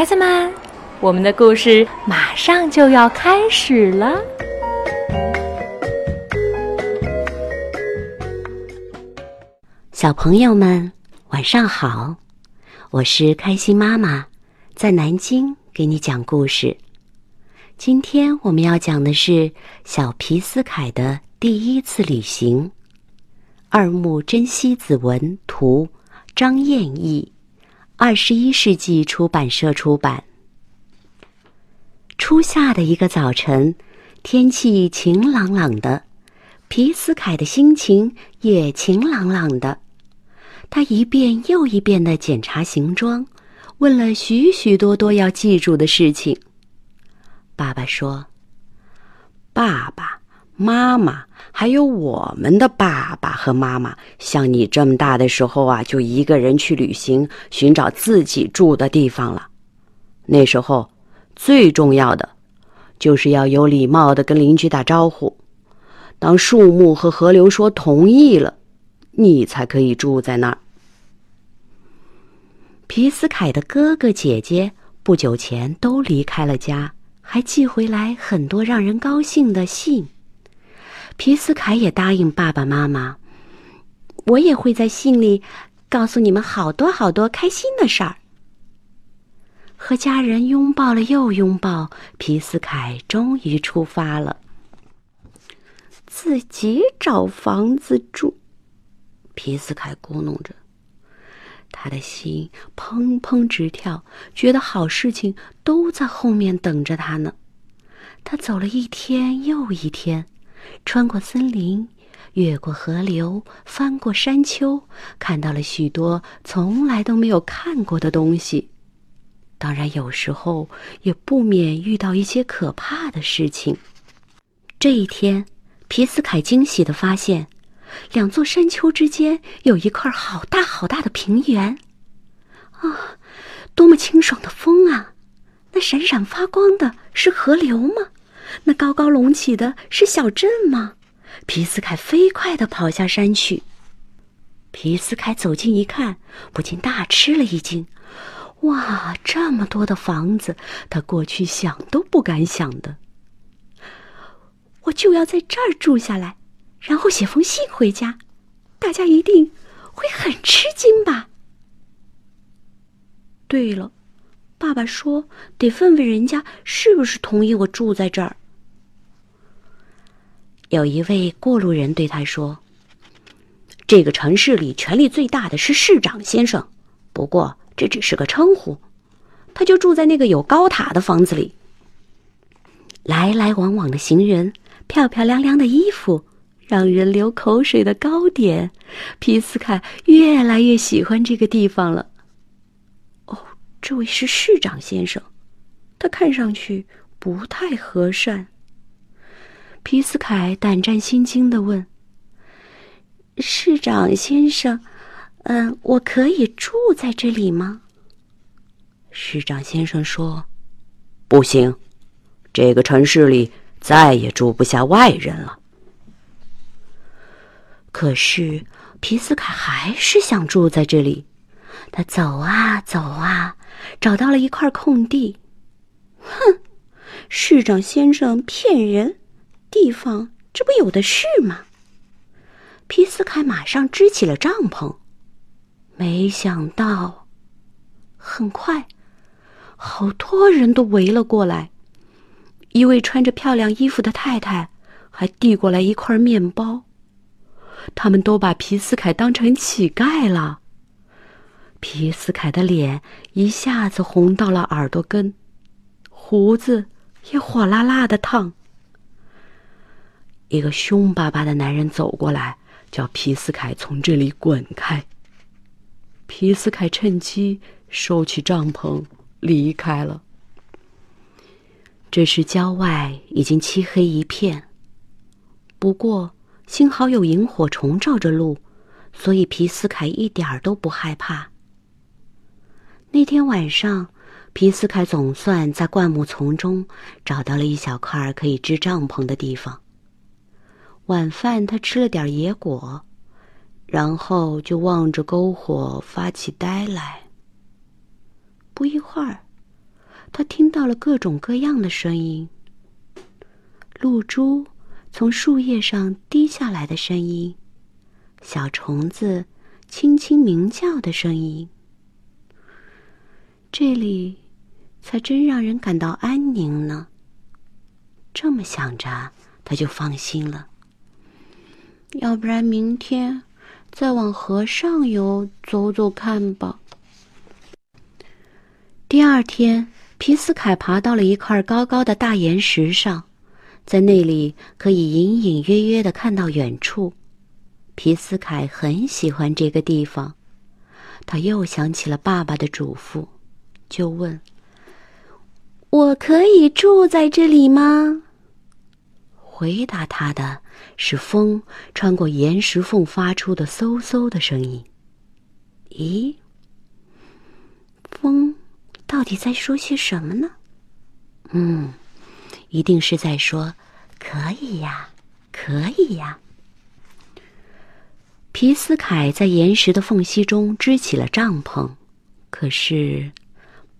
孩子们，我们的故事马上就要开始了。小朋友们，晚上好！我是开心妈妈，在南京给你讲故事。今天我们要讲的是小皮斯凯的第一次旅行。二木真希子文图，张燕译，二十一世纪出版社出版。初夏的一个早晨，天气晴朗朗的，皮斯凯的心情也晴朗朗的。他一遍又一遍的检查行装，问了许许多多要记住的事情。爸爸说：“爸爸。”妈妈，还有我们的爸爸和妈妈，像你这么大的时候啊，就一个人去旅行，寻找自己住的地方了。那时候，最重要的，就是要有礼貌的跟邻居打招呼。当树木和河流说同意了，你才可以住在那儿。皮斯凯的哥哥姐姐不久前都离开了家，还寄回来很多让人高兴的信。皮斯凯也答应爸爸妈妈，我也会在信里告诉你们好多好多开心的事儿。和家人拥抱了又拥抱，皮斯凯终于出发了。自己找房子住，皮斯凯咕哝着，他的心砰砰直跳，觉得好事情都在后面等着他呢。他走了一天又一天。穿过森林，越过河流，翻过山丘，看到了许多从来都没有看过的东西。当然，有时候也不免遇到一些可怕的事情。这一天，皮斯凯惊喜地发现，两座山丘之间有一块好大好大的平原。啊，多么清爽的风啊！那闪闪发光的是河流吗？那高高隆起的是小镇吗？皮斯凯飞快地跑下山去。皮斯凯走近一看，不禁大吃了一惊：“哇，这么多的房子，他过去想都不敢想的。我就要在这儿住下来，然后写封信回家，大家一定会很吃惊吧？”对了，爸爸说得问问人家是不是同意我住在这儿。有一位过路人对他说：“这个城市里权力最大的是市长先生，不过这只是个称呼。他就住在那个有高塔的房子里。”来来往往的行人，漂漂亮亮的衣服，让人流口水的糕点，皮斯凯越来越喜欢这个地方了。哦，这位是市长先生，他看上去不太和善。皮斯凯胆战心惊的问：“市长先生，嗯，我可以住在这里吗？”市长先生说：“不行，这个城市里再也住不下外人了。”可是皮斯凯还是想住在这里。他走啊走啊，找到了一块空地。哼，市长先生骗人。地方这不有的是吗？皮斯凯马上支起了帐篷，没想到，很快，好多人都围了过来。一位穿着漂亮衣服的太太还递过来一块面包。他们都把皮斯凯当成乞丐了。皮斯凯的脸一下子红到了耳朵根，胡子也火辣辣的烫。一个凶巴巴的男人走过来，叫皮斯凯从这里滚开。皮斯凯趁机收起帐篷，离开了。这时郊外已经漆黑一片，不过幸好有萤火虫照着路，所以皮斯凯一点儿都不害怕。那天晚上，皮斯凯总算在灌木丛中找到了一小块可以支帐篷的地方。晚饭，他吃了点野果，然后就望着篝火发起呆来。不一会儿，他听到了各种各样的声音：露珠从树叶上滴下来的声音，小虫子轻轻鸣叫的声音。这里才真让人感到安宁呢。这么想着，他就放心了。要不然明天再往河上游走走看吧。第二天，皮斯凯爬到了一块高高的大岩石上，在那里可以隐隐约约的看到远处。皮斯凯很喜欢这个地方，他又想起了爸爸的嘱咐，就问：“我可以住在这里吗？”回答他的是风穿过岩石缝发出的嗖嗖的声音。咦，风到底在说些什么呢？嗯，一定是在说“可以呀，可以呀”。皮斯凯在岩石的缝隙中支起了帐篷，可是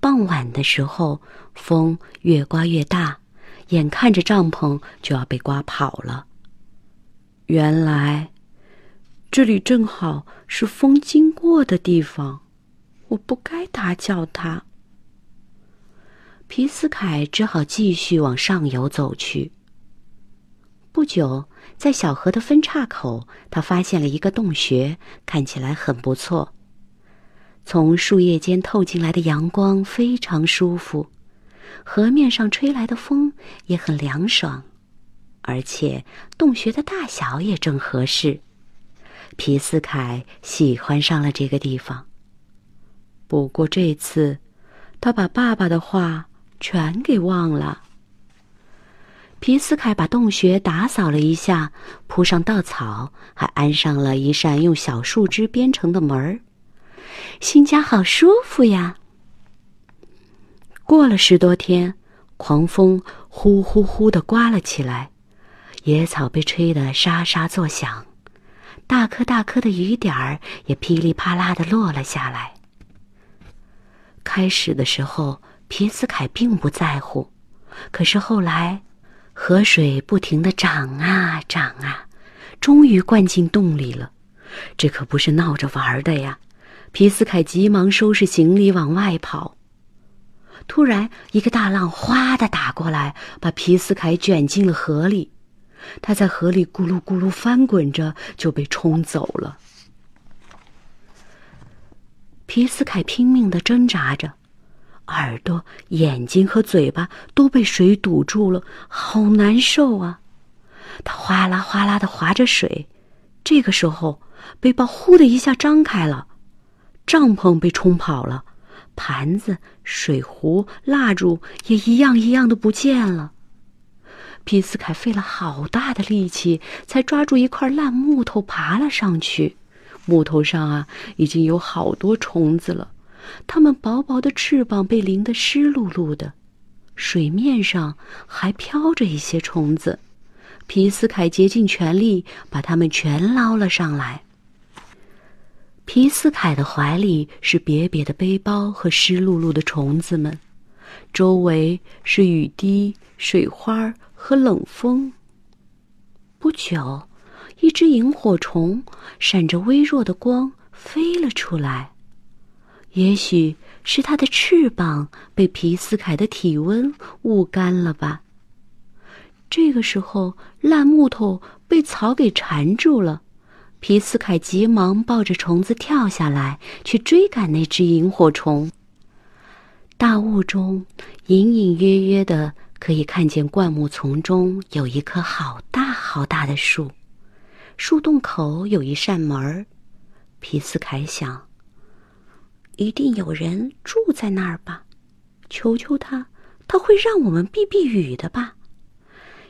傍晚的时候，风越刮越大。眼看着帐篷就要被刮跑了。原来，这里正好是风经过的地方，我不该打搅它。皮斯凯只好继续往上游走去。不久，在小河的分岔口，他发现了一个洞穴，看起来很不错。从树叶间透进来的阳光非常舒服。河面上吹来的风也很凉爽，而且洞穴的大小也正合适。皮斯凯喜欢上了这个地方。不过这次，他把爸爸的话全给忘了。皮斯凯把洞穴打扫了一下，铺上稻草，还安上了一扇用小树枝编成的门儿。新家好舒服呀！过了十多天，狂风呼呼呼的刮了起来，野草被吹得沙沙作响，大颗大颗的雨点儿也噼里啪啦的落了下来。开始的时候，皮斯凯并不在乎，可是后来，河水不停的涨啊涨啊，终于灌进洞里了。这可不是闹着玩的呀！皮斯凯急忙收拾行李往外跑。突然，一个大浪哗的打过来，把皮斯凯卷进了河里。他在河里咕噜咕噜翻滚着，就被冲走了。皮斯凯拼命的挣扎着，耳朵、眼睛和嘴巴都被水堵住了，好难受啊！他哗啦哗啦的划着水，这个时候，背包呼的一下张开了，帐篷被冲跑了。盘子、水壶、蜡烛也一样一样的不见了。皮斯凯费了好大的力气，才抓住一块烂木头爬了上去。木头上啊，已经有好多虫子了，它们薄薄的翅膀被淋得湿漉漉的，水面上还飘着一些虫子。皮斯凯竭尽全力把它们全捞了上来。皮斯凯的怀里是瘪瘪的背包和湿漉漉的虫子们，周围是雨滴、水花和冷风。不久，一只萤火虫闪着微弱的光飞了出来，也许是它的翅膀被皮斯凯的体温捂干了吧。这个时候，烂木头被草给缠住了。皮斯凯急忙抱着虫子跳下来，去追赶那只萤火虫。大雾中，隐隐约约的可以看见灌木丛中有一棵好大好大的树，树洞口有一扇门。皮斯凯想，一定有人住在那儿吧？求求他，他会让我们避避雨的吧？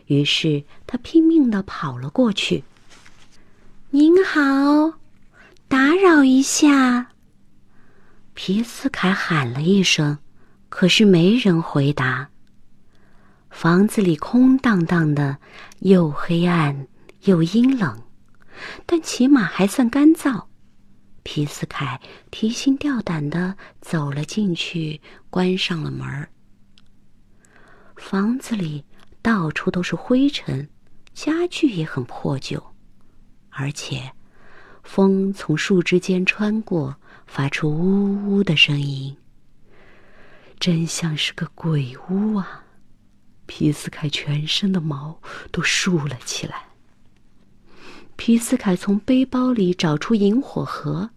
于是他拼命的跑了过去。您好，打扰一下。皮斯凯喊了一声，可是没人回答。房子里空荡荡的，又黑暗又阴冷，但起码还算干燥。皮斯凯提心吊胆的走了进去，关上了门。房子里到处都是灰尘，家具也很破旧，而且风从树枝间穿过，发出呜呜的声音，真像是个鬼屋啊！皮斯凯全身的毛都竖了起来。皮斯凯从背包里找出引火盒，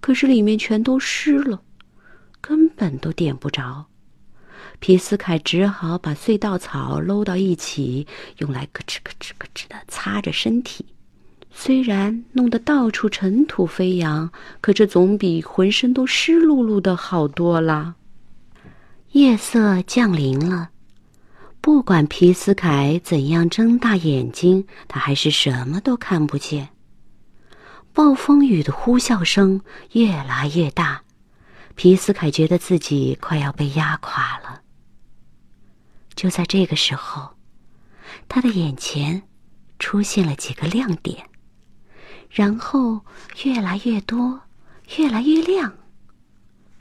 可是里面全都湿了，根本都点不着。皮斯凯只好把隧道草搂到一起，用来咯吱咯吱咯吱的擦着身体。虽然弄得到处尘土飞扬，可这总比浑身都湿漉漉的好多了。夜色降临了，不管皮斯凯怎样睁大眼睛，他还是什么都看不见。暴风雨的呼啸声越来越大，皮斯凯觉得自己快要被压垮了。就在这个时候，他的眼前出现了几个亮点，然后越来越多，越来越亮。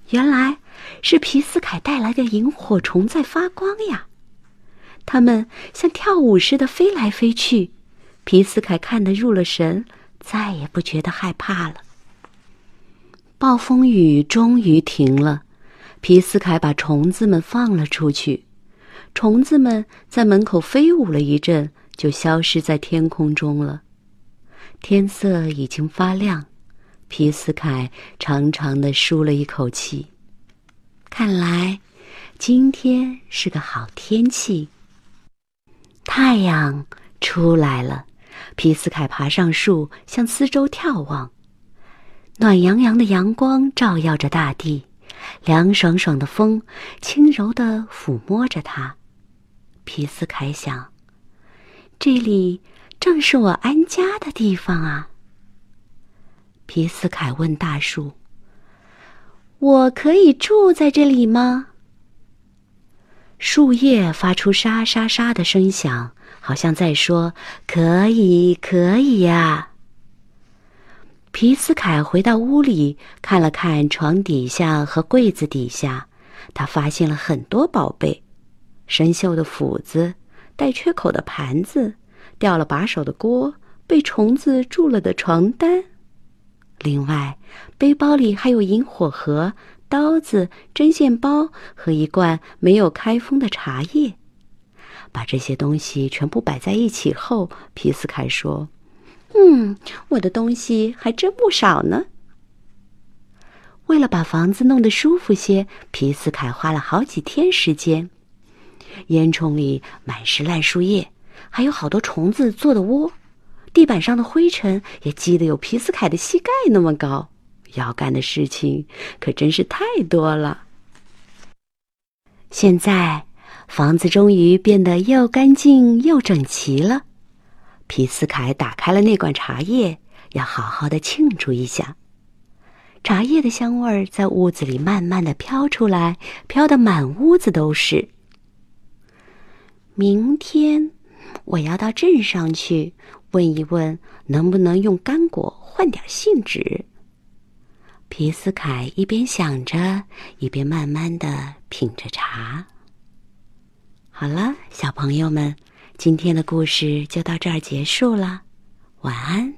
原来是皮斯凯带来的萤火虫在发光呀！它们像跳舞似的飞来飞去，皮斯凯看得入了神，再也不觉得害怕了。暴风雨终于停了，皮斯凯把虫子们放了出去。虫子们在门口飞舞了一阵，就消失在天空中了。天色已经发亮，皮斯凯长长的舒了一口气。看来今天是个好天气。太阳出来了，皮斯凯爬上树，向四周眺望。暖洋洋的阳光照耀着大地，凉爽爽的风轻柔的抚摸着他。皮斯凯想：“这里正是我安家的地方啊。”皮斯凯问大树：“我可以住在这里吗？”树叶发出沙沙沙的声响，好像在说：“可以，可以呀。”皮斯凯回到屋里，看了看床底下和柜子底下，他发现了很多宝贝。生锈的斧子，带缺口的盘子，掉了把手的锅，被虫子蛀了的床单。另外，背包里还有引火盒、刀子、针线包和一罐没有开封的茶叶。把这些东西全部摆在一起后，皮斯凯说：“嗯，我的东西还真不少呢。”为了把房子弄得舒服些，皮斯凯花了好几天时间。烟囱里满是烂树叶，还有好多虫子做的窝。地板上的灰尘也积得有皮斯凯的膝盖那么高。要干的事情可真是太多了。现在，房子终于变得又干净又整齐了。皮斯凯打开了那罐茶叶，要好好的庆祝一下。茶叶的香味儿在屋子里慢慢的飘出来，飘得满屋子都是。明天我要到镇上去问一问，能不能用干果换点信纸。皮斯凯一边想着，一边慢慢的品着茶。好了，小朋友们，今天的故事就到这儿结束了，晚安。